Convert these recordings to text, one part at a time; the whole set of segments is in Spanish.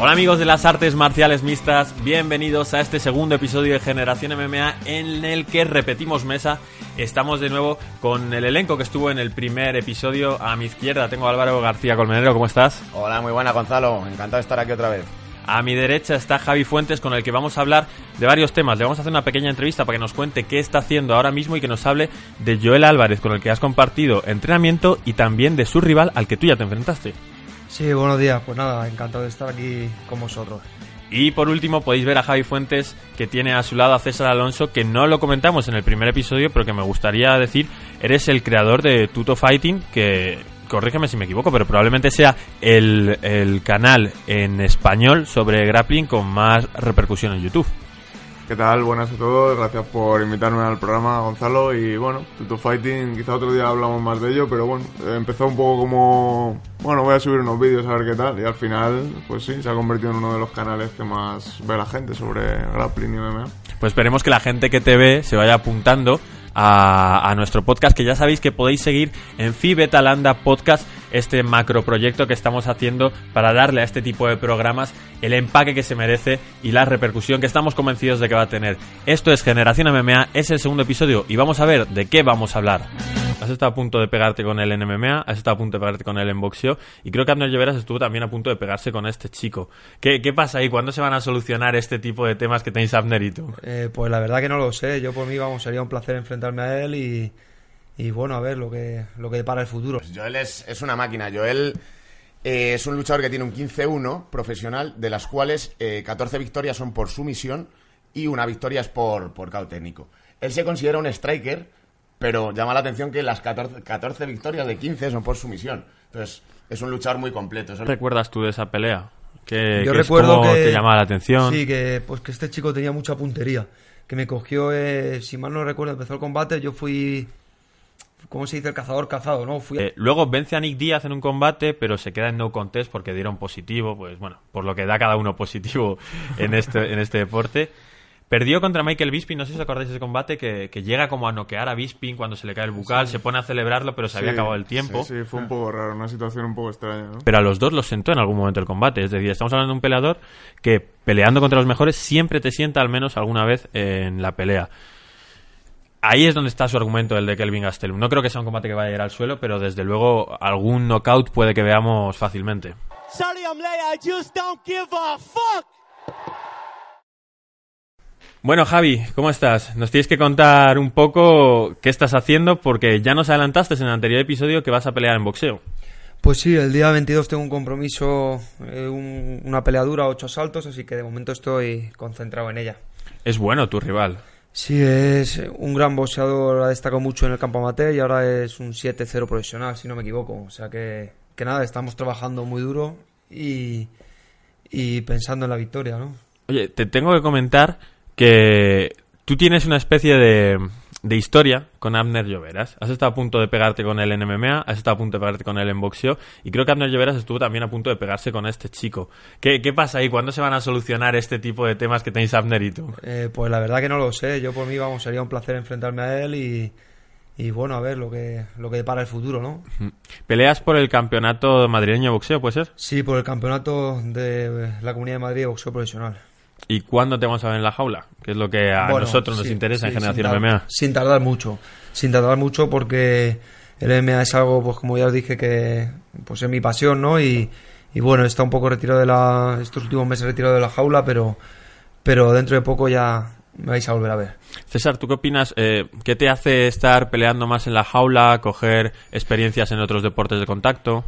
Hola amigos de las artes marciales mixtas, bienvenidos a este segundo episodio de Generación MMA en el que repetimos mesa. Estamos de nuevo con el elenco que estuvo en el primer episodio. A mi izquierda tengo a Álvaro García Colmenero, ¿cómo estás? Hola, muy buena Gonzalo, encantado de estar aquí otra vez. A mi derecha está Javi Fuentes con el que vamos a hablar de varios temas. Le vamos a hacer una pequeña entrevista para que nos cuente qué está haciendo ahora mismo y que nos hable de Joel Álvarez con el que has compartido entrenamiento y también de su rival al que tú ya te enfrentaste. Sí, buenos días. Pues nada, encantado de estar aquí con vosotros. Y por último podéis ver a Javi Fuentes que tiene a su lado a César Alonso, que no lo comentamos en el primer episodio, pero que me gustaría decir, eres el creador de Tuto Fighting, que corrígeme si me equivoco, pero probablemente sea el, el canal en español sobre grappling con más repercusión en YouTube. ¿Qué tal? Buenas a todos, gracias por invitarme al programa, Gonzalo. Y bueno, Tuto Fighting, quizá otro día hablamos más de ello, pero bueno, empezó un poco como, bueno, voy a subir unos vídeos a ver qué tal. Y al final, pues sí, se ha convertido en uno de los canales que más ve la gente sobre grappling y MMA. Pues esperemos que la gente que te ve se vaya apuntando a, a, nuestro podcast, que ya sabéis que podéis seguir en Fibetalanda Podcast, este macro proyecto que estamos haciendo para darle a este tipo de programas el empaque que se merece y la repercusión que estamos convencidos de que va a tener. Esto es Generación MMA, es el segundo episodio y vamos a ver de qué vamos a hablar. Has estado a punto de pegarte con él en MMA, has estado a punto de pegarte con él en boxeo y creo que Abner Lloveras estuvo también a punto de pegarse con este chico. ¿Qué, pasa ahí? ¿Cuándo se van a solucionar este tipo de temas que tenéis Abner y tú? Eh, pues la verdad que no lo sé. Yo por mí, vamos, sería un placer enfrentarme a él y, y bueno, a ver lo que, lo que depara el futuro. Pues Joel es, es una máquina. Joel eh, es un luchador que tiene un 15-1 profesional, de las cuales eh, 14 victorias son por sumisión y una victoria es por, por KO técnico. Él se considera un striker pero llama la atención que las 14, 14, victorias de 15 son por sumisión. Entonces, es un luchador muy completo. ¿Qué recuerdas tú de esa pelea? Que, Yo que recuerdo es que te llamaba la atención. Sí, que pues que este chico tenía mucha puntería, que me cogió, eh, si mal no recuerdo, empezó el combate, yo fui ¿Cómo se dice el cazador cazado, no? Fui... Eh, luego vence a Nick Díaz en un combate, pero se queda en no contest porque dieron positivo, pues bueno, por lo que da cada uno positivo en este, en este deporte. Perdió contra Michael Bisping, no sé si os acordáis de ese combate, que, que, llega como a noquear a Bisping cuando se le cae el bucal, sí. se pone a celebrarlo, pero se sí, había acabado el tiempo. Sí, sí, fue un poco raro, una situación un poco extraña, ¿no? Pero a los dos los sentó en algún momento el combate. Es decir, estamos hablando de un peleador que peleando contra los mejores siempre te sienta al menos alguna vez en la pelea. Ahí es donde está su argumento, el de Kelvin Gastelum. No creo que sea un combate que vaya a ir al suelo, pero desde luego algún knockout puede que veamos fácilmente. Sorry I'm late, I just don't give a fuck. Bueno, Javi, ¿cómo estás? Nos tienes que contar un poco qué estás haciendo porque ya nos adelantaste en el anterior episodio que vas a pelear en boxeo. Pues sí, el día 22 tengo un compromiso, eh, un, una peleadura, ocho asaltos, así que de momento estoy concentrado en ella. Es bueno tu rival. Sí, es un gran boxeador, ha destacado mucho en el campo amateur y ahora es un 7-0 profesional, si no me equivoco. O sea que, que nada, estamos trabajando muy duro y, y pensando en la victoria, ¿no? Oye, te tengo que comentar que tú tienes una especie de, de, historia con Abner Lloveras. Has estado a punto de pegarte con él en MMA, has estado a punto de pegarte con él en boxeo, y creo que Abner Lloveras estuvo también a punto de pegarse con este chico. ¿Qué, qué pasa ahí? ¿Cuándo se van a solucionar este tipo de temas que tenéis Abner y tú? Eh, pues la verdad que no lo sé. Yo por mí, vamos, sería un placer enfrentarme a él y, y bueno, a ver lo que, lo que depara el futuro, ¿no? ¿Peleas por el campeonato madrileño de boxeo, puede ser? Sí, por el campeonato de la Comunidad de Madrid de boxeo profesional. ¿Y cuándo te vamos a ver en la jaula? Que es lo que a bueno, nosotros nos sí, interesa sí, en Generación sin MMA. Sin tardar mucho. Sin tardar mucho porque el MMA es algo, pues como ya os dije, que pues es mi pasión, ¿no? Y, y bueno, está un poco retirado de la... Estos últimos meses retirado de la jaula, pero, pero dentro de poco ya me vais a volver a ver. César, ¿tú qué opinas? Eh, ¿Qué te hace estar peleando más en la jaula, coger experiencias en otros deportes de contacto?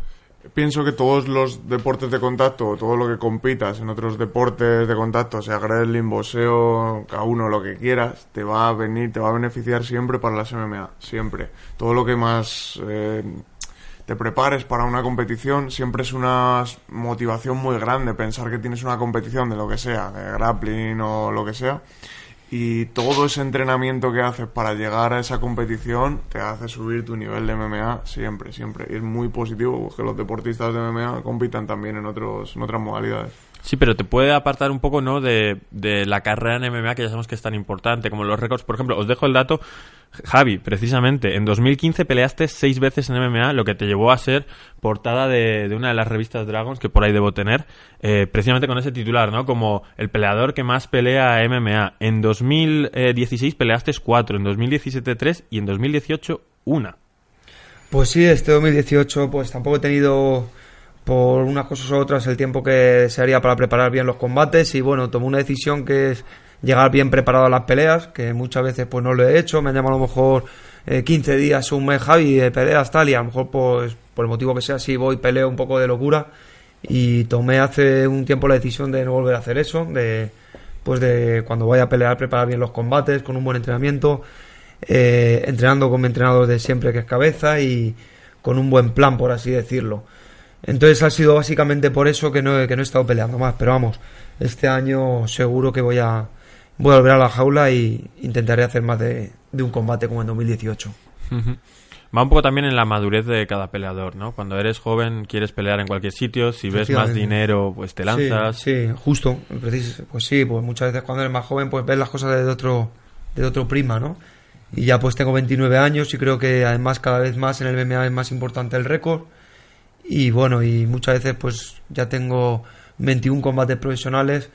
Pienso que todos los deportes de contacto, todo lo que compitas en otros deportes de contacto, sea wrestling, boxeo, cada uno lo que quieras, te va a venir, te va a beneficiar siempre para las MMA, siempre. Todo lo que más eh, te prepares para una competición siempre es una motivación muy grande pensar que tienes una competición de lo que sea, de grappling o lo que sea y todo ese entrenamiento que haces para llegar a esa competición te hace subir tu nivel de MMA siempre, siempre. Y es muy positivo que los deportistas de MMA compitan también en, otros, en otras modalidades. Sí, pero te puede apartar un poco, ¿no? De, de la carrera en MMA que ya sabemos que es tan importante, como los récords. Por ejemplo, os dejo el dato Javi, precisamente, en 2015 peleaste seis veces en MMA, lo que te llevó a ser portada de, una de las revistas Dragons, que por ahí debo tener, eh, precisamente con ese titular, ¿no? Como el peleador que más pelea MMA. En 2016 peleaste cuatro, en 2017 tres y en 2018 una. Pues sí, este 2018 pues tampoco he tenido por unas cosas u otras el tiempo que se haría para preparar bien los combates y bueno, tomé una decisión que es llegar bien preparado a las peleas, que muchas veces pues no lo he hecho, me han llamado a lo mejor 15 eh, días, un mes Javi de peleas tal y a lo mejor pues por el motivo que sea si voy peleo un poco de locura y tomé hace un tiempo la decisión de no volver a hacer eso, de pues de cuando vaya a pelear preparar bien los combates con un buen entrenamiento, eh, entrenando con mi entrenador de siempre que es cabeza y con un buen plan por así decirlo. Entonces ha sido básicamente por eso que no, que no he estado peleando más, pero vamos, este año seguro que voy a, voy a volver a la jaula y intentaré hacer más de, un combate como en 2018. Va un poco también en la madurez de cada peleador, ¿no? Cuando eres joven quieres pelear en cualquier sitio, si ves más dinero, pues te lanzas. Sí, justo. Pues sí, pues muchas veces cuando eres más joven pues ves las cosas de otro, de otro prima, ¿no? Y ya pues tengo 29 años y creo que además cada vez más en el MMA es más importante el récord. Y bueno, y muchas veces pues ya tengo 21 combates profesionales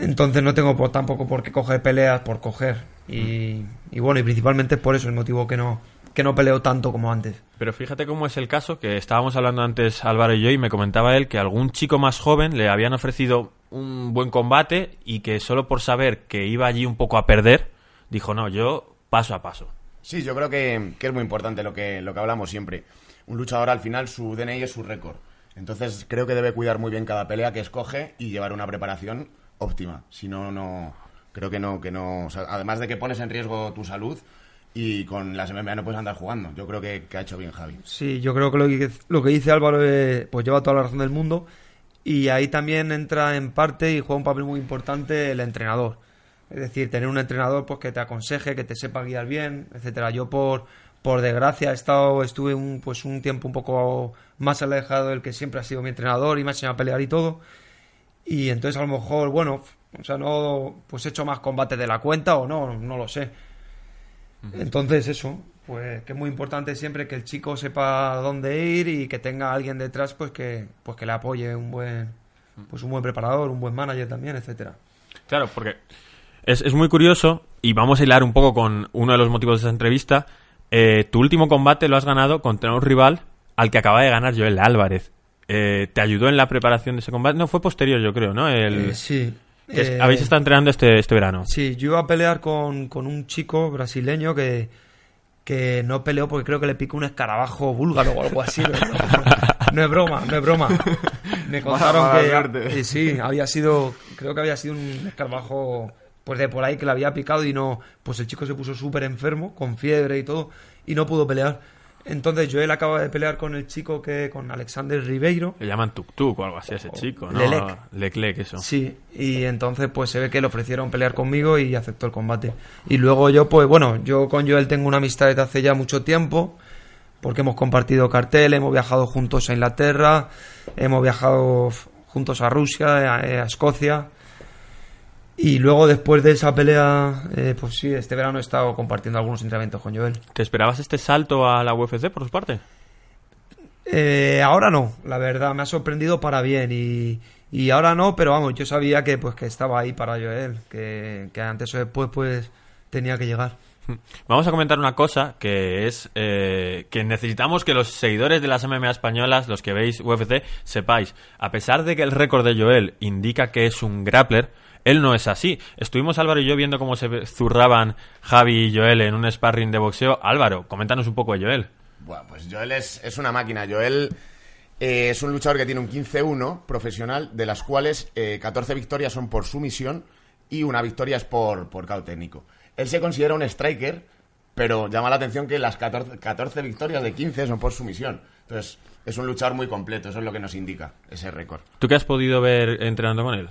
entonces no tengo tampoco por qué coger peleas por coger. Y, bueno, y principalmente por eso el motivo que no, que no peleo tanto como antes. Pero fíjate cómo es el caso, que estábamos hablando antes Álvaro y yo y me comentaba él que algún chico más joven le habían ofrecido un buen combate y que solo por saber que iba allí un poco a perder, dijo, no, yo paso a paso. Sí, yo creo que, que es muy importante lo que, lo que hablamos siempre. Un luchador al final su DNI es su récord. Entonces creo que debe cuidar muy bien cada pelea que escoge y llevar una preparación óptima. Si no, no. Creo que no, que no. además de que pones en riesgo tu salud y con las MMA no puedes andar jugando. Yo creo que, ha hecho bien Javi. Sí, yo creo que lo que, lo que dice Álvaro pues lleva toda la razón del mundo. Y ahí también entra en parte y juega un papel muy importante el entrenador. Es decir, tener un entrenador pues que te aconseje, que te sepa guiar bien, etcétera. Yo por por desgracia he estado estuve un pues un tiempo un poco más alejado del que siempre ha sido mi entrenador y me ha enseñado a pelear y todo y entonces a lo mejor, bueno, o sea, no, pues he hecho más combate de la cuenta o no, no lo sé. Entonces eso, pues que es muy importante siempre que el chico sepa dónde ir y que tenga alguien detrás pues que pues que le apoye un buen pues un buen preparador, un buen manager también, etcétera. Claro, porque es, es muy curioso y vamos a hilar un poco con uno de los motivos de esa entrevista. Eh, tu último combate lo has ganado contra un rival al que acaba de ganar Joel Álvarez. Eh, ¿Te ayudó en la preparación de ese combate? No, fue posterior, yo creo, ¿no? El... Eh, sí. Eh, habéis estado entrenando este, este verano. Sí, yo iba a pelear con, un chico brasileño que, que no peleó porque creo que le picó un escarabajo búlgaro o algo así. No, es broma, no es broma. Me contaron que sí, había sido, creo que había sido un escarabajo pues de por ahí que le había picado y no, pues el chico se puso súper enfermo, con fiebre y todo, y no pudo pelear. Entonces Joel acaba de pelear con el chico que con Alexander Ribeiro. Le llaman Tuk Tuk o algo así a ese chico, ¿no? Lelec. Leclerc, eso. Sí, y entonces pues se ve que le ofrecieron pelear conmigo y aceptó el combate. Y luego yo pues bueno, yo con Joel tengo una amistad desde hace ya mucho tiempo porque hemos compartido cartel, hemos viajado juntos a Inglaterra, hemos viajado juntos a Rusia, a Escocia y luego, después de esa pelea, eh, pues sí, este verano he estado compartiendo algunos entrenamientos con Joel. ¿Te esperabas este salto a la UFC por su parte? Eh, ahora no, la verdad, me ha sorprendido para bien y, y, ahora no, pero vamos, yo sabía que pues que estaba ahí para Joel, que, que antes o después pues tenía que llegar. Vamos a comentar una cosa que es eh, que necesitamos que los seguidores de las MMA españolas, los que veis UFC, sepáis. A pesar de que el récord de Joel indica que es un grappler, él no es así. Estuvimos Álvaro y yo viendo cómo se zurraban Javi y Joel en un sparring de boxeo. Álvaro, coméntanos un poco de Joel. Bueno, pues Joel es, una máquina. Joel Eh, es un luchador que tiene un 15-1 profesional, de las cuales eh, 14 victorias son por sumisión y una victoria es por, por KO técnico. Él se considera un striker, pero llama la atención que las 14, 14 victorias de 15 son por sumisión. Entonces, es un luchador muy completo, eso es lo que nos indica ese récord. ¿Tú qué has podido ver entrenando con él?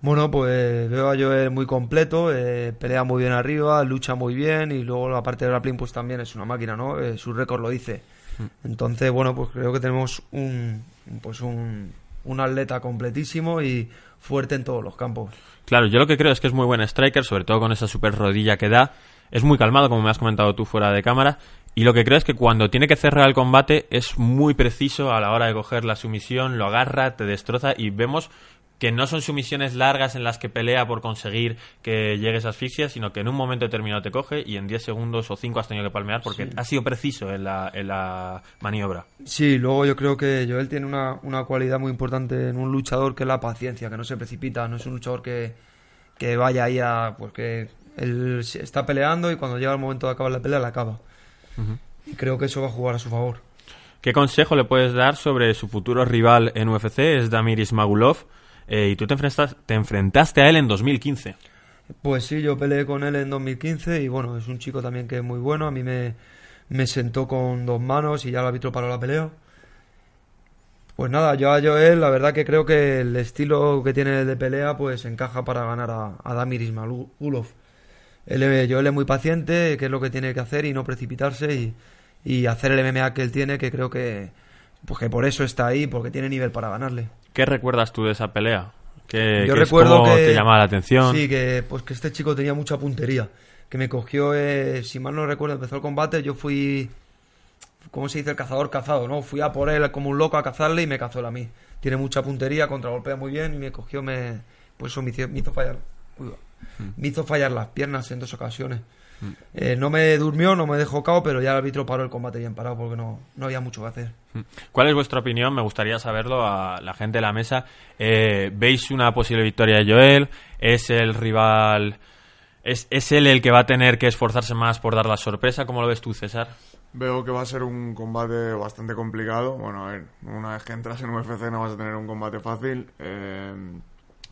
Bueno, pues veo a Joel muy completo, eh, pelea muy bien arriba, lucha muy bien y luego la parte de grappling pues también es una máquina, ¿no? Eh, su récord lo dice. Entonces, bueno, pues creo que tenemos un, pues un, un atleta completísimo y fuerte en todos los campos. Claro, yo lo que creo es que es muy buen striker, sobre todo con esa super rodilla que da. Es muy calmado, como me has comentado tú fuera de cámara. Y lo que creo es que cuando tiene que cerrar el combate es muy preciso a la hora de coger la sumisión, lo agarra, te destroza y vemos que no son sumisiones largas en las que pelea por conseguir que llegues a asfixia, sino que en un momento determinado te coge y en 10 segundos o 5 has tenido que palmear porque Sí. ha sido preciso en la, en la maniobra. Sí, luego yo creo que Joel tiene una, una cualidad muy importante en un luchador que es la paciencia, que no se precipita, no es un luchador que, que vaya ahí a... pues que él está peleando y cuando llega el momento de acabar la pelea la acaba. Y creo que eso va a jugar a su favor. ¿Qué consejo le puedes dar sobre su futuro rival en UFC? Es Damir Ismagulov. Eh, y tú te, te enfrentaste a él en 2015. Pues sí, yo peleé con él en 2015 y bueno, es un chico también que es muy bueno. A mí me, me sentó con dos manos y ya el árbitro paró la pelea. Pues nada, yo a Joel, la verdad que creo que el estilo que tiene de pelea pues encaja para ganar a, a Damir Ismagulov. Él, Joel es muy paciente, que es lo que tiene que hacer y no precipitarse y, y hacer el MMA que él tiene, que creo que, pues que por eso está ahí, porque tiene nivel para ganarle. ¿Qué recuerdas tú de esa pelea? ¿Qué, Yo qué es- recuerdo que te llamaba la atención? Sí, que pues que este chico tenía mucha puntería, que me cogió, eh, si mal no recuerdo, empezó el combate, yo fui, ¿cómo se dice? El cazador cazado, ¿no? Fui a por él como un loco a cazarle y me cazó él a mí. Tiene mucha puntería, contragolpea muy bien y me cogió, me, pues eso me hizo, me hizo fallar, uy, me hizo fallar las piernas en dos ocasiones. Eh, no me durmió, no me dejó cao, pero ya el árbitro paró el combate bien parado porque no, no había mucho que hacer. ¿Cuál es vuestra opinión? Me gustaría saberlo a la gente de la mesa. Eh, ¿Veis una posible victoria de Joel? ¿Es el rival... ¿Es, ¿Es él el que va a tener que esforzarse más por dar la sorpresa? ¿Cómo lo ves tú, César? Veo que va a ser un combate bastante complicado. Bueno, a ver, una vez que entras en UFC no vas a tener un combate fácil. eh,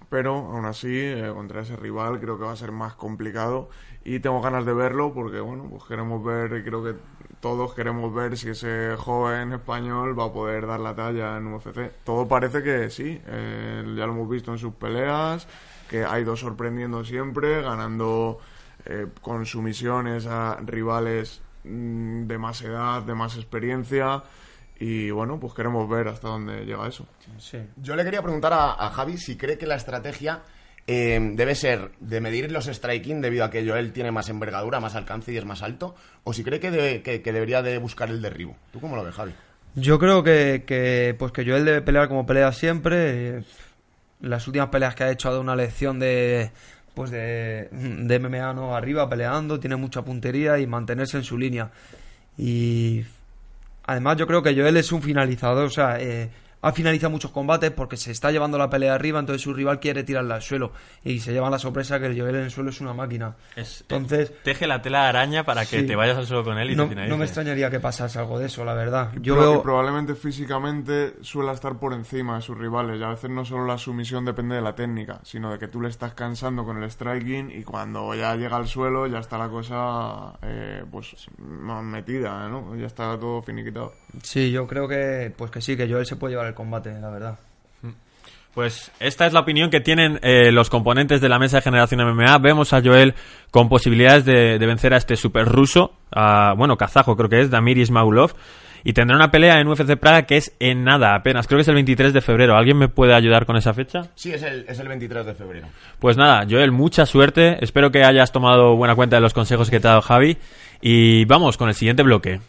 pero aún así, eh, contra ese rival creo que va a ser más complicado. Y tengo ganas de verlo porque, bueno, pues queremos ver, creo que todos queremos ver si ese joven español va a poder dar la talla en UFC. Todo parece que sí, eh, ya lo hemos visto en sus peleas, que ha ido sorprendiendo siempre, ganando eh, con sumisiones a rivales mm, de más edad, de más experiencia. Y bueno, pues queremos ver hasta dónde llega eso. Yo le quería preguntar a, a Javi si cree que la estrategia eh, debe ser de medir los striking debido a que Joel tiene más envergadura, más alcance y es más alto, o si cree que, debe- que- que debería de buscar el derribo. ¿Tú cómo lo ves, Javi? Yo creo que, que, pues que Joel debe pelear como pelea siempre. Las últimas peleas que ha hecho ha dado una lección de pues de, de MMA no arriba peleando, tiene mucha puntería y mantenerse en su línea. Y además yo creo que Joel es un finalizador, o sea, eh, ha finalizado muchos combates porque se está llevando la pelea arriba, entonces su rival quiere tirarla al suelo y se lleva la sorpresa que el Joel en el suelo es una máquina. Es- Entonces, Teje la tela de araña para que Sí. te vayas al suelo con él y no, te no me extrañaría que pasase algo de eso, la verdad. Yo veo... probablemente físicamente suele estar por encima de sus rivales. Y a veces no solo la sumisión depende de la técnica, sino de que tú le estás cansando con el striking y cuando ya llega al suelo ya está la cosa eh, pues más metida, ¿no? Ya está todo finiquitado. Sí, yo creo que pues que sí, que Joel se puede llevar el combate, la verdad. Pues esta es la opinión que tienen eh, los componentes de la mesa de Generación MMA. Vemos a Joel con posibilidades de, de vencer a este super ruso, a, bueno, kazajo creo que es, Damir Ismaulov. Y tendrá una pelea en UFC Praga que es en nada apenas. Creo que es el 23 de febrero. ¿Alguien me puede ayudar con esa fecha? Sí, es el, es el 23 de febrero. Pues nada, Joel, mucha suerte. Espero que hayas tomado buena cuenta de los consejos que te ha dado Javi. Y vamos con el siguiente bloque.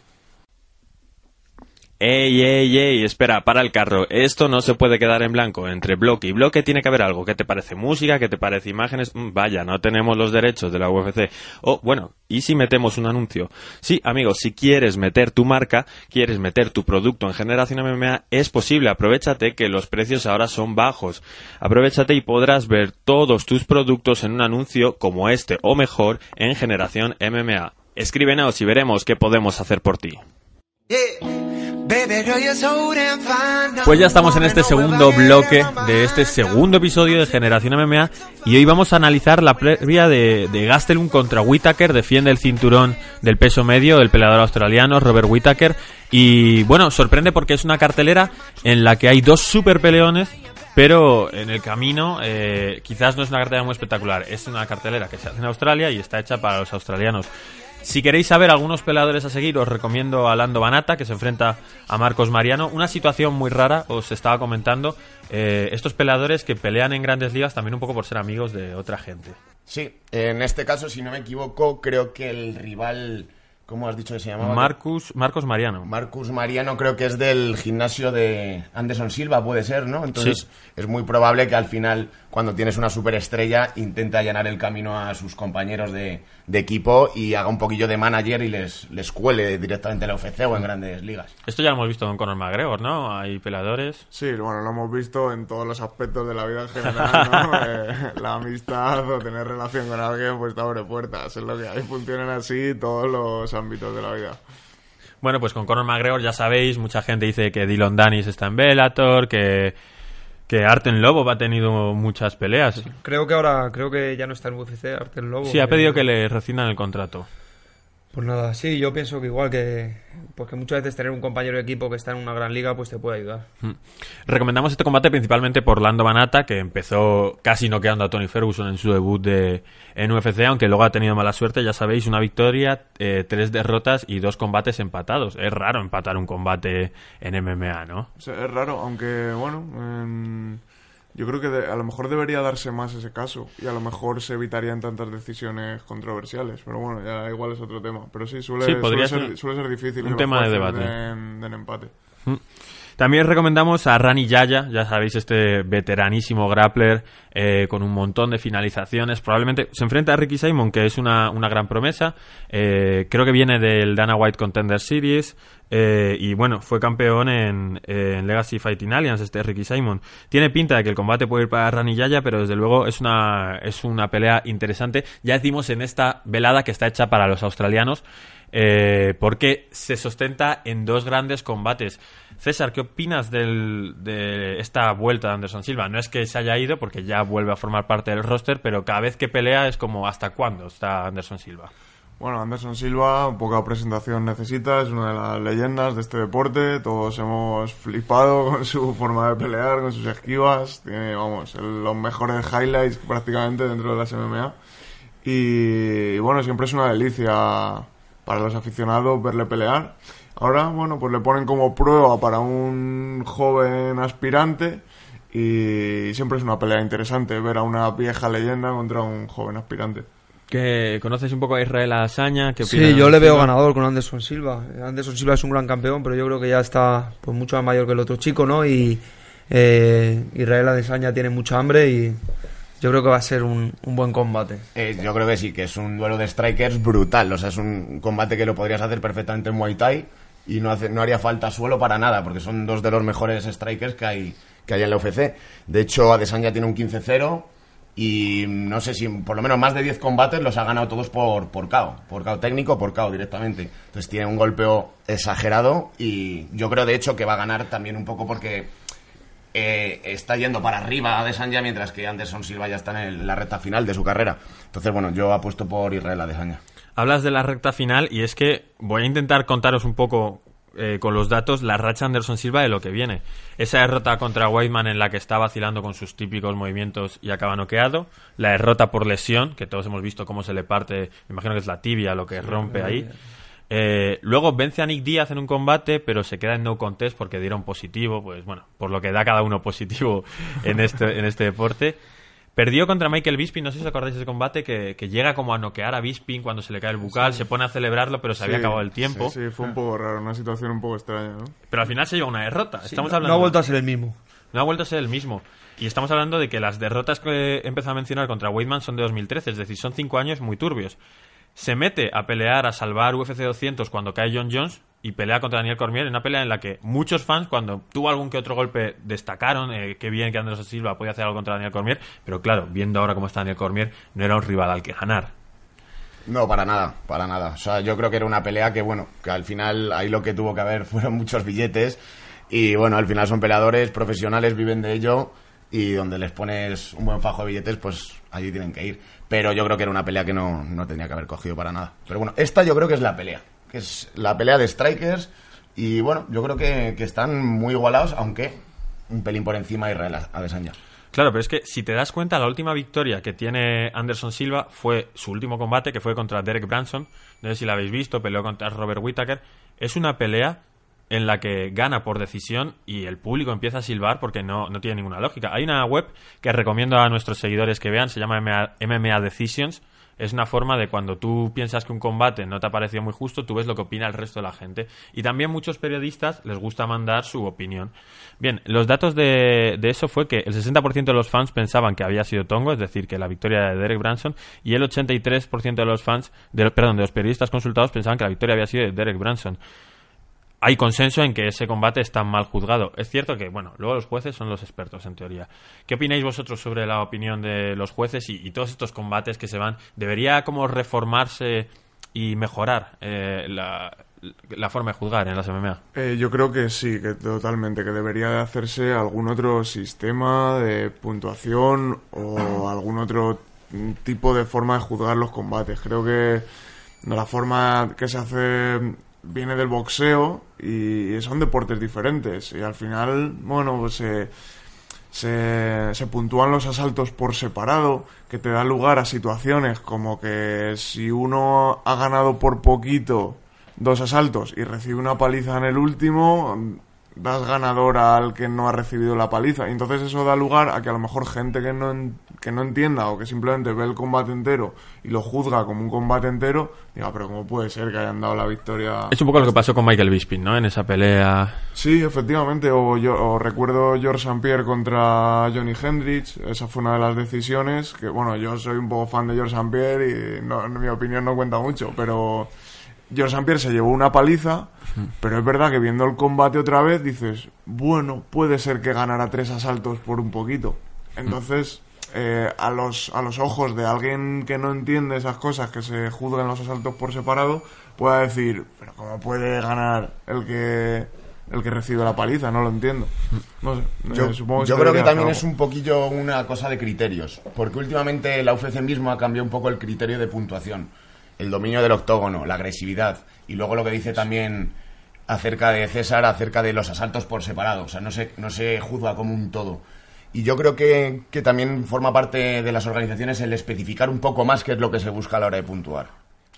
Ey, ey, ey, espera, para el carro. Esto no se puede quedar en blanco. Entre bloque y bloque tiene que haber algo. ¿Qué te parece música? ¿Qué te parece imágenes? Mm, Vaya, no tenemos los derechos de la UFC. Oh, bueno, ¿y si metemos un anuncio? Sí, amigos, si quieres meter tu marca, quieres meter tu producto en Generación MMA, es posible. Aprovechate que los precios ahora son bajos. Aprovechate y podrás ver todos tus productos en un anuncio como este o mejor en Generación MMA. Escríbenos y veremos qué podemos hacer por ti. Yeah. Pues ya estamos en este segundo bloque de este segundo episodio de Generación MMA y hoy vamos a analizar la previa de, de Gastelum contra Whitaker, defiende el cinturón del peso medio del peleador australiano Robert Whitaker y bueno, sorprende porque es una cartelera en la que hay dos super peleones pero en el camino eh, quizás no es una cartelera muy espectacular, es una cartelera que se hace en Australia y está hecha para los australianos. Si queréis saber algunos peleadores a seguir, os recomiendo a Lando Banata, que se enfrenta a Marcos Mariano. Una situación muy rara, os estaba comentando. eh, estos peleadores que pelean en grandes ligas también un poco por ser amigos de otra gente. Sí, en este caso, si no me equivoco, creo que el rival, ¿cómo has dicho que se llamaba? Marcus, Marcos Mariano. Marcus Mariano creo que es del gimnasio de Anderson Silva, puede ser, ¿no? Entonces Sí. es muy probable que al final, cuando tienes una superestrella, intente allanar el camino a sus compañeros de, de equipo y haga un poquillo de manager y les, les cuele directamente en la UFC o en grandes ligas. Esto ya lo hemos visto con Conor McGregor, ¿no? Hay peleadores. Sí, bueno, lo hemos visto en todos los aspectos de la vida en general, ¿no? Eh, la amistad o tener relación con alguien, pues te abre puertas. Es lo que hay, funcionan así todos los ámbitos de la vida. Bueno, pues con Conor McGregor ya sabéis, mucha gente dice que Dylan Danis está en Bellator, que, que Arten Lobo ha tenido muchas peleas. Creo que ahora, creo que ya no está en UFC, Artel Lobo. Sí, ha pedido que le rescindan el contrato. Pues nada, sí, yo pienso que igual que, pues que muchas veces tener un compañero de equipo que está en una gran liga, pues te puede ayudar. Recomendamos este combate principalmente por Lando Banata, que empezó casi noqueando a Tony Ferguson en su debut de, en UFC, aunque luego ha tenido mala suerte, ya sabéis, una victoria, eh, tres derrotas y dos combates empatados. Es raro empatar un combate en MMA, ¿no? O sea, es raro, aunque, bueno, yo creo que de- a lo mejor debería darse más ese caso y a lo mejor se evitarían tantas decisiones controversiales. Pero bueno, ya igual es otro tema. Pero sí, suele, Sí, suele ser suele ser difícil. un tema de debate. Den, den empate. También recomendamos a Rani Yaya, ya sabéis, este veteranísimo grappler eh, con un montón de finalizaciones. Probablemente se enfrenta a Ricky Simon, que es una, una gran promesa. Eh, creo que viene del Dana White Contender Series. Eh, y bueno, fue campeón en, Legacy Fighting Alliance, este Ricky Simon. Tiene pinta de que el combate puede ir para Rani Yaya, pero desde luego es una, es una pelea interesante. Ya decimos en esta velada que está hecha para los australianos. eh, porque se sostenta en dos grandes combates. César, ¿qué opinas del- de esta vuelta de Anderson Silva? No es que se haya ido, porque ya vuelve a formar parte del roster, pero cada vez que pelea es como ¿hasta cuándo está Anderson Silva? Bueno, Anderson Silva, poca presentación necesita, es una de las leyendas de este deporte. Todos hemos flipado con su forma de pelear, con sus esquivas. Tiene, vamos, el- los mejores highlights prácticamente dentro de las MMA. Y, y bueno, siempre es una delicia para los aficionados verle pelear. Ahora, bueno, pues le ponen como prueba para un joven aspirante. Y siempre es una pelea interesante ver a una vieja leyenda contra un joven aspirante. ¿Que ¿Conoces un poco a Israel Azaña? ¿Qué Sí, yo le veo ganador con Anderson Silva. Anderson Silva es un gran campeón, pero yo creo que ya está pues mucho más mayor que el otro chico, ¿no? Y eh, Israel Adesanya tiene mucha hambre y yo creo que va a ser un, un buen combate. Eh, yo creo que sí, que es un duelo de strikers brutal. O sea, es un combate que lo podrías hacer perfectamente en Muay Thai y no, hace, no haría falta suelo para nada, porque son dos de los mejores strikers que hay, que hay en la UFC. De hecho, Adesanya tiene un 15-0 y no sé si por lo menos más de 10 combates los ha ganado todos por, por KO, por KO técnico por KO directamente. Entonces tiene un golpeo exagerado y yo creo de hecho que va a ganar también un poco porque eh, está yendo para arriba Adesanya mientras que Anderson Silva ya está en la recta final de su carrera. Entonces, bueno, yo apuesto por Israel Adesanya. Hablas de la recta final y es que voy a intentar contaros un poco eh, con los datos la racha Anderson Silva de lo que viene. Esa derrota contra Whiteman en la que está vacilando con sus típicos movimientos y acaba noqueado. La derrota por lesión, que todos hemos visto cómo se le parte, me imagino que es la tibia lo que rompe ahí. Eh, luego vence a Nick Díaz en un combate, pero se queda en no contest porque dieron positivo, pues bueno, por lo que da cada uno positivo en este, en este deporte. Perdió contra Michael Bisping, no sé si os acordáis de ese combate, que, que llega como a noquear a Bisping cuando se le cae el bucal, se pone a celebrarlo, pero se había acabado el tiempo. Sí, sí, fue un poco raro, una situación un poco extraña, ¿no? Pero al final se lleva una derrota. Estamos no, hablando, no ha vuelto a ser el mismo. no ha vuelto a ser el mismo. Y estamos hablando de que las derrotas que empezó a mencionar contra Weidman son de 2013, es decir, son cinco años muy turbios. Se mete a pelear, a salvar UFC 200 cuando cae John Jones y pelea contra Daniel Cormier en una pelea en la que muchos fans, cuando tuvo algún que otro golpe, destacaron eh, que bien que Anderson Silva podía hacer algo contra Daniel Cormier, pero claro, viendo ahora cómo está Daniel Cormier, no era un rival al que ganar. No, para nada, para nada. O sea, yo creo que era una pelea que, bueno, que al final ahí lo que tuvo que haber fueron muchos billetes y, bueno, al final son peleadores profesionales, viven de ello y donde les pones un buen fajo de billetes, pues allí tienen que ir. Pero yo creo que era una pelea que no, no tenía que haber cogido para nada. Pero bueno, esta yo creo que es la pelea, que es la pelea de strikers y, bueno, yo creo que, que están muy igualados, aunque un pelín por encima Israel Adesanya. Claro, pero es que si te das cuenta, la última victoria que tiene Anderson Silva fue su último combate, que fue contra Derek Branson. No sé si la habéis visto, peleó contra Robert Whittaker. Es una pelea en la que gana por decisión y el público empieza a silbar porque no, no tiene ninguna lógica. Hay una web que recomiendo a nuestros seguidores que vean, se llama MMA Decisions es una forma de cuando tú piensas que un combate no te ha parecido muy justo, tú ves lo que opina el resto de la gente. Y también muchos periodistas les gusta mandar su opinión. Bien, los datos de, de eso fue que el 60% de los fans pensaban que había sido Tongo, es decir, que la victoria de Derek Branson, y el 83% de los fans, de, perdón, de los periodistas consultados pensaban que la victoria había sido de Derek Branson hay consenso en que ese combate está mal juzgado. Es cierto que, bueno, luego los jueces son los expertos en teoría. ¿Qué opináis vosotros sobre la opinión de los jueces y, todos estos combates que se van? ¿Debería como reformarse y mejorar eh, la, forma de juzgar en las MMA? Eh, yo creo que sí, que totalmente, que debería de hacerse algún otro sistema de puntuación o algún otro tipo de forma de juzgar los combates. Creo que la forma que se hace viene del boxeo y son deportes diferentes. Y al final, bueno, pues se, se, puntúan los asaltos por separado, que te da lugar a situaciones como que si uno ha ganado por poquito dos asaltos y recibe una paliza en el último, das ganador al que no ha recibido la paliza. Y entonces eso da lugar a que a lo mejor gente que no, que no entienda o que simplemente ve el combate entero y lo juzga como un combate entero, diga, pero ¿cómo puede ser que hayan dado la victoria? Es un poco lo que pasó con Michael Bisping, ¿no? En esa pelea. Sí, efectivamente. O, yo, recuerdo George St. Pierre contra Johnny Hendricks. Esa fue una de las decisiones que, bueno, yo soy un poco fan de George St. Pierre y no, en mi opinión no cuenta mucho, pero George St. Pierre se llevó una paliza, pero es verdad que viendo el combate otra vez dices, bueno, puede ser que ganara tres asaltos por un poquito. Entonces, eh, a, los, a los ojos de alguien que no entiende esas cosas, que se juzgan los asaltos por separado, pueda decir, pero ¿cómo puede ganar el que el que recibe la paliza? No lo entiendo. No sé, yo, eh, supongo yo creo que también es un poquillo una cosa de criterios, porque últimamente la UFC mismo ha cambiado un poco el criterio de puntuación el dominio del octógono, la agresividad y luego lo que dice también acerca de César, acerca de los asaltos por separado, o sea, no se, no se juzga como un todo. Y yo creo que, que también forma parte de las organizaciones el especificar un poco más qué es lo que se busca a la hora de puntuar.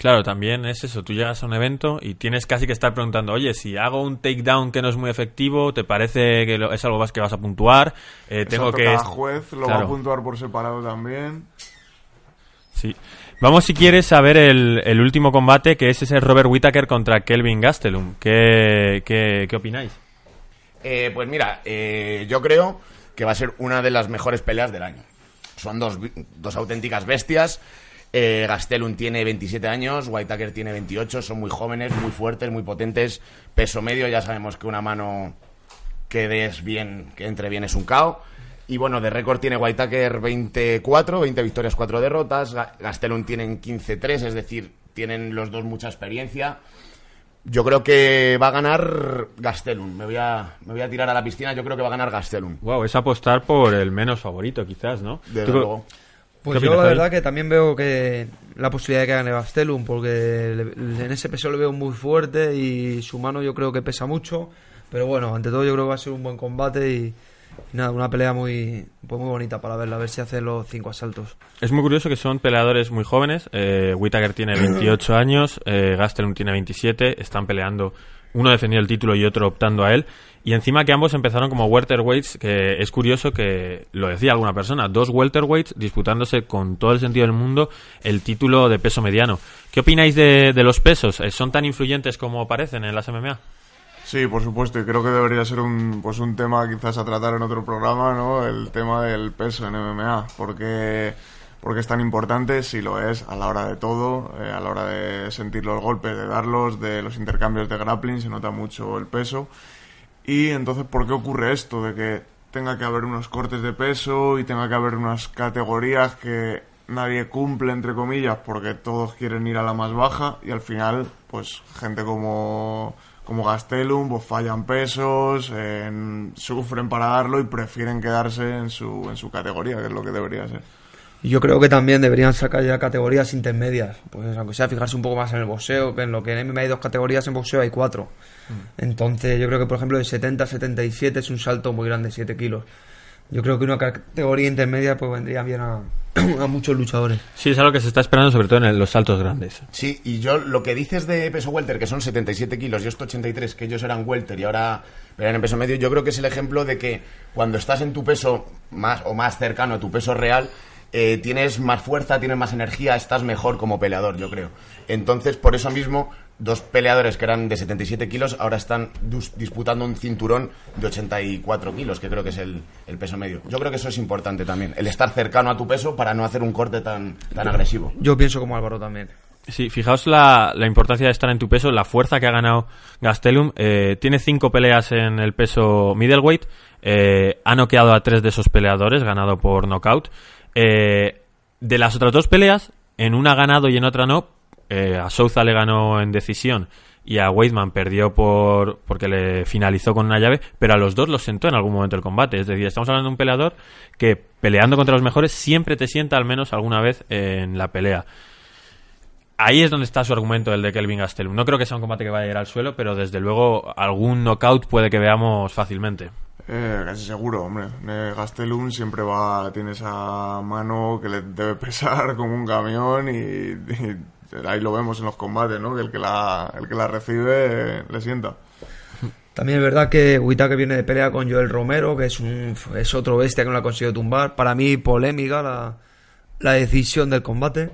Claro, también es eso, tú llegas a un evento y tienes casi que estar preguntando, oye, si hago un takedown que no es muy efectivo, ¿te parece que es algo más que vas a puntuar? Eh, tengo que... Cada juez lo va a puntuar por separado también. Sí. Vamos, si quieres, a ver el, último combate, que es ese Robert Whittaker contra Kelvin Gastelum. ¿Qué, qué, opináis? Eh, pues mira, eh, yo creo que va a ser una de las mejores peleas del año. Son dos, dos auténticas bestias. Eh, Gastelum tiene 27 años, Whittaker tiene 28, son muy jóvenes, muy fuertes, muy potentes. Peso medio, ya sabemos que una mano que des bien, que entre bien es un KO. Y bueno, de récord tiene Whitaker 24, 20 victorias, 4 derrotas. Gastelum tienen 15-3, es decir, tienen los dos mucha experiencia. Yo creo que va a ganar Gastelum. Me voy a, me voy a tirar a la piscina. Yo creo que va a ganar Gastelum. Wow, es apostar por el menos favorito, quizás, ¿no? Desde luego. Pues yo la verdad que también veo que la posibilidad de que gane Gastelum, porque en ese peso lo veo muy fuerte y su mano yo creo que pesa mucho. Pero bueno, ante todo yo creo que va a ser un buen combate y, nada, una pelea muy, pues muy bonita para verla, a ver si hace los cinco asaltos. Es muy curioso que son peleadores muy jóvenes. Eh, Whittaker tiene 28 años, eh, Gastelum tiene 27. Están peleando, uno defendiendo el título y otro optando a él. Y encima que ambos empezaron como welterweights, que es curioso que lo decía alguna persona, dos welterweights disputándose con todo el sentido del mundo el título de peso mediano. ¿Qué opináis de, de los pesos? Eh, ¿Son tan influyentes como parecen en las MMA? Sí, por supuesto, y creo que debería ser un, pues un tema quizás a tratar en otro programa, ¿no? El tema del peso en MMA, porque, porque es tan importante, si lo es, a la hora de todo, eh, a la hora de sentir los golpes, de darlos, de los intercambios de grappling, se nota mucho el peso. Y entonces, ¿por qué ocurre esto? De que tenga que haber unos cortes de peso y tenga que haber unas categorías que nadie cumple, entre comillas, porque todos quieren ir a la más baja y al final, pues gente como, como Gastelum, pues fallan pesos, en- sufren para darlo y prefieren quedarse en su, en su categoría, que es lo que debería ser. Yo creo que también deberían sacar ya categorías intermedias. Pues aunque sea fijarse un poco más en el boxeo, que en lo que en MMA hay dos categorías, en boxeo hay cuatro. Entonces yo creo que por ejemplo de 70 a 77 es un salto muy grande, 7 kilos. Yo creo que una categoría intermedia pues vendría bien a, a muchos luchadores. Sí, es algo que se está esperando sobre todo en el- los saltos grandes. Sí, y yo lo que dices de peso welter, que son 77 kilos y esto 83, que ellos eran welter y ahora pelean en peso medio, yo creo que es el ejemplo de que cuando estás en tu peso más o más cercano a tu peso real, eh, tienes más fuerza, tienes más energía, estás mejor como peleador, yo creo. Entonces, por eso mismo, dos peleadores que eran de 77 kilos ahora están disputando un cinturón de 84 kilos, que creo que es el, el peso medio. Yo creo que eso es importante también, el estar cercano a tu peso para no hacer un corte tan, tan agresivo. Yo pienso como Álvaro también. Sí, fijaos la, la importancia de estar en tu peso, la fuerza que ha ganado Gastelum. Eh, tiene cinco peleas en el peso middleweight. eh, ha noqueado a tres de esos peleadores, ganado por knockout. Eh, de las otras dos peleas, en una ha ganado y en otra no. Eh, a Souza le ganó en decisión y a Weidman perdió por porque le finalizó con una llave, pero a los dos los sentó en algún momento del combate. Es decir, estamos hablando de un peleador que peleando contra los mejores siempre te sienta al menos alguna vez en la pelea. Ahí es donde está su argumento, el de Kelvin Gastelum. No creo que sea un combate que vaya a ir al suelo, pero desde luego algún knockout puede que veamos fácilmente. Eh, casi seguro, hombre. Eh, Gastelum siempre va, tiene esa mano que le debe pesar como un camión y ahí lo vemos en los combates, ¿no? Que el que la, el que la recibe le sienta. También es verdad que Whitaker viene de pelea con Joel Romero, que es un es otro bestia que no la ha conseguido tumbar. Para mí, polémica la, la decisión del combate.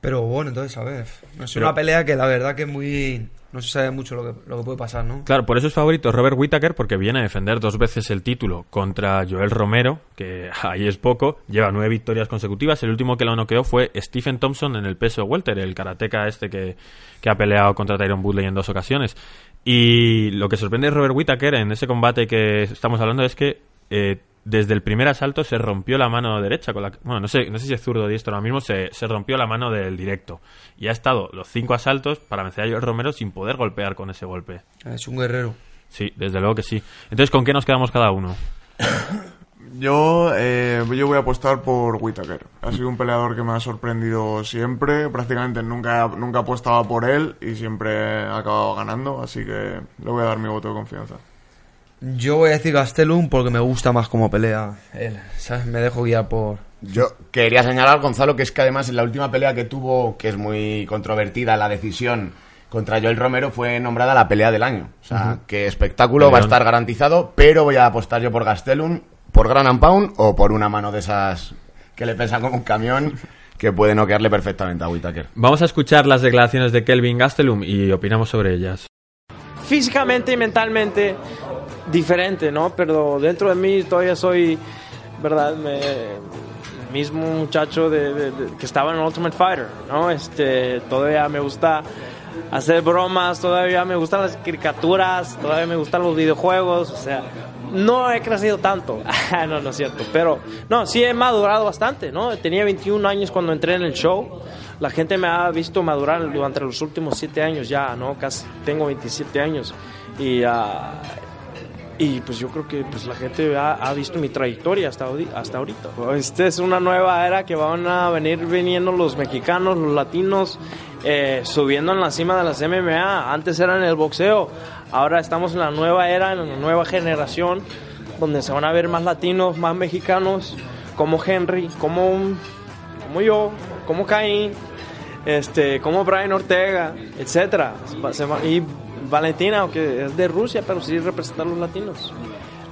Pero bueno, entonces, a ver. No es una pelea que la verdad que es muy. No se sabe mucho lo que, lo que puede pasar, ¿no? Claro, por eso es favorito Robert Whittaker, porque viene a defender dos veces el título contra Joel Romero, que ahí es poco, lleva nueve victorias consecutivas. El último que lo noqueó fue Stephen Thompson en el peso welter, el karateca este que, que ha peleado contra Tyron Woodley en dos ocasiones. Y lo que sorprende a Robert Whittaker en ese combate que estamos hablando es que eh, desde el primer asalto se rompió la mano derecha. Con la, bueno, no sé, no sé si es zurdo o diestro ahora mismo, se, se rompió la mano del directo. Y ha estado los cinco asaltos para vencer a Joel Romero sin poder golpear con ese golpe. Es un guerrero. Sí, desde luego que sí. Entonces, ¿con qué nos quedamos cada uno? Yo, eh, yo voy a apostar por Whittaker. Ha sido un peleador que me ha sorprendido siempre. Prácticamente nunca, nunca apostaba por él y siempre ha acabado ganando. Así que le voy a dar mi voto de confianza. Yo voy a decir Gastelum porque me gusta más como pelea él. ¿sabes? Me dejo guiar por. Yo quería señalar, Gonzalo, que es que además en la última pelea que tuvo, que es muy controvertida, la decisión contra Joel Romero fue nombrada la pelea del año. O sea, que espectáculo va a estar garantizado, pero voy a apostar yo por Gastelum, por Gran and Pound o por una mano de esas que le pesan como un camión que puede noquearle perfectamente a Whittaker. Vamos a escuchar las declaraciones de Kelvin Gastelum y opinamos sobre ellas. físicamente y mentalmente diferente, ¿no? Pero dentro de mí todavía soy, ¿verdad? Me- mismo muchacho de, que estaba en Ultimate Fighter, ¿no? Este, todavía me gusta hacer bromas, todavía me gustan las caricaturas, todavía me gustan los videojuegos, o sea, no he crecido tanto, no, no es cierto, pero no, sí he madurado bastante, ¿no? Tenía 21 años cuando entré en el show, la gente me ha visto madurar durante los últimos 7 años ya, ¿no? Casi tengo 27 años y... ah, y pues yo creo que pues la gente ha, ha visto mi trayectoria hasta, hasta ahorita. Esta es una nueva era que van a venir viniendo los mexicanos, los latinos, eh, subiendo en la cima de las MMA. Antes era en el boxeo, ahora estamos en la nueva era, en la nueva generación, donde se van a ver más latinos, más mexicanos, como Henry, como, como yo, como Caín, este, como Brian Ortega, etcétera. Y Valentina, aunque es de Rusia, pero sí representa a los latinos.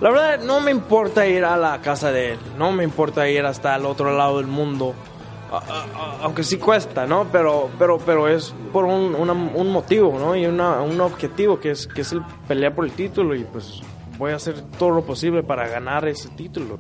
La verdad, no me importa ir a la casa de él, no me importa ir hasta el otro lado del mundo, aunque sí cuesta, ¿no? Pero, pero, pero es por un, motivo, ¿no? Y un objetivo que es, que es el pelear por el título y pues voy a hacer todo lo posible para ganar ese título.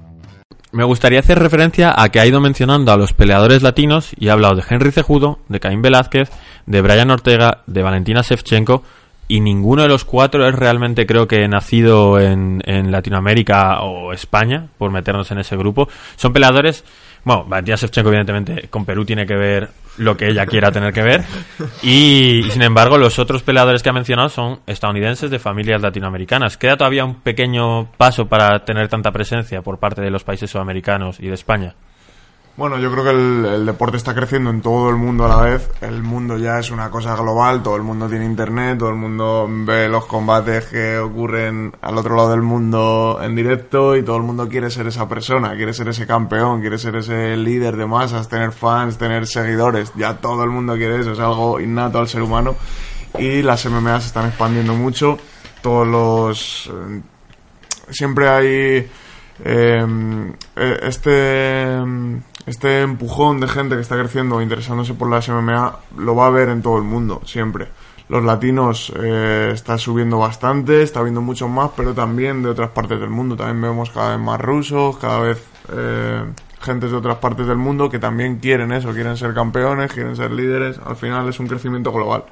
Me gustaría hacer referencia a que ha ido mencionando a los peleadores latinos y ha hablado de Henry Cejudo, de Caín Velázquez, de Brian Ortega, de Valentina Shevchenko y ninguno de los cuatro es realmente creo que nacido en, Latinoamérica o España, por meternos en ese grupo. Son peleadores Bueno, Valentina Shevchenko, evidentemente, con Perú tiene que ver lo que ella quiera tener que ver. Y, y, sin embargo, los otros peleadores que ha mencionado son estadounidenses de familias latinoamericanas. Queda todavía un pequeño paso para tener tanta presencia por parte de los países sudamericanos y de España. Bueno, yo creo que el, deporte está creciendo en todo el mundo a la vez. El mundo ya es una cosa global, todo el mundo tiene internet, todo el mundo ve los combates que ocurren al otro lado del mundo en directo y todo el mundo quiere ser esa persona, quiere ser ese campeón, quiere ser ese líder de masas, tener fans, tener seguidores. Ya todo el mundo quiere eso, es algo innato al ser humano. Y las MMA se están expandiendo mucho. Todos los... Eh, siempre hay... Eh, este este empujón de gente que está creciendo interesándose por las MMA lo va a ver en todo el mundo, siempre. Los latinos eh, está subiendo bastante, está viendo mucho más, pero también de otras partes del mundo. También vemos cada vez más rusos, cada vez eh, gentes de otras partes del mundo que también quieren eso, quieren ser campeones, quieren ser líderes. Al final es un crecimiento global.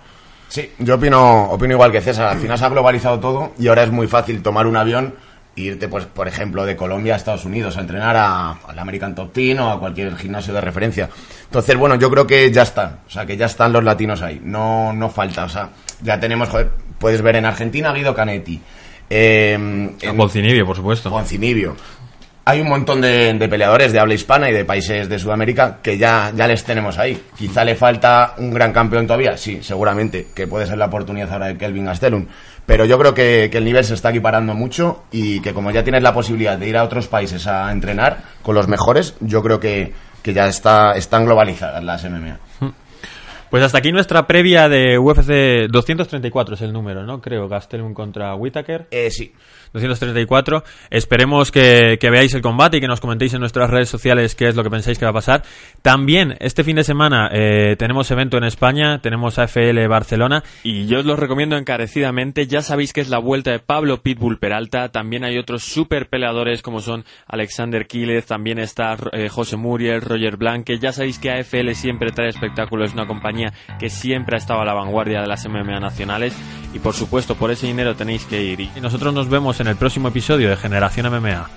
Sí, yo opino, opino igual que César. Al final se ha globalizado todo y ahora es muy fácil tomar un avión irte, pues, por ejemplo, de Colombia a Estados Unidos a entrenar a, al American Top Team o a cualquier gimnasio de referencia. Entonces, bueno, yo creo que ya están, o sea, que ya están los latinos ahí, no, no falta, o sea, ya tenemos, joder, puedes ver en Argentina a Guido Canetti. Eh, en Poncinibio, por supuesto. Poncinibio. Hay un montón de, de, peleadores de habla hispana y de países de Sudamérica que ya, ya les tenemos ahí. Quizá le falta un gran campeón todavía, sí, seguramente, que puede ser la oportunidad ahora de Kelvin Gastelum. Pero yo creo que, que, el nivel se está equiparando mucho y que como ya tienes la posibilidad de ir a otros países a entrenar con los mejores, yo creo que, que ya está, están globalizadas las MMA. Pues hasta aquí nuestra previa de UFC 234 es el número, ¿no? Creo, Gastelum contra Whitaker. Eh, sí. 234. Esperemos que, que, veáis el combate y que nos comentéis en nuestras redes sociales qué es lo que pensáis que va a pasar. También este fin de semana eh, tenemos evento en España, tenemos AFL Barcelona y yo os lo recomiendo encarecidamente. Ya sabéis que es la vuelta de Pablo Pitbull Peralta. También hay otros super peleadores como son Alexander Quílez, también está eh, José Muriel, Roger Blanque. Ya sabéis que AFL siempre trae espectáculo, es una compañía que siempre ha estado a la vanguardia de las MMA nacionales y por supuesto por ese dinero tenéis que ir. Y nosotros nos vemos en el próximo episodio de Generación MMA.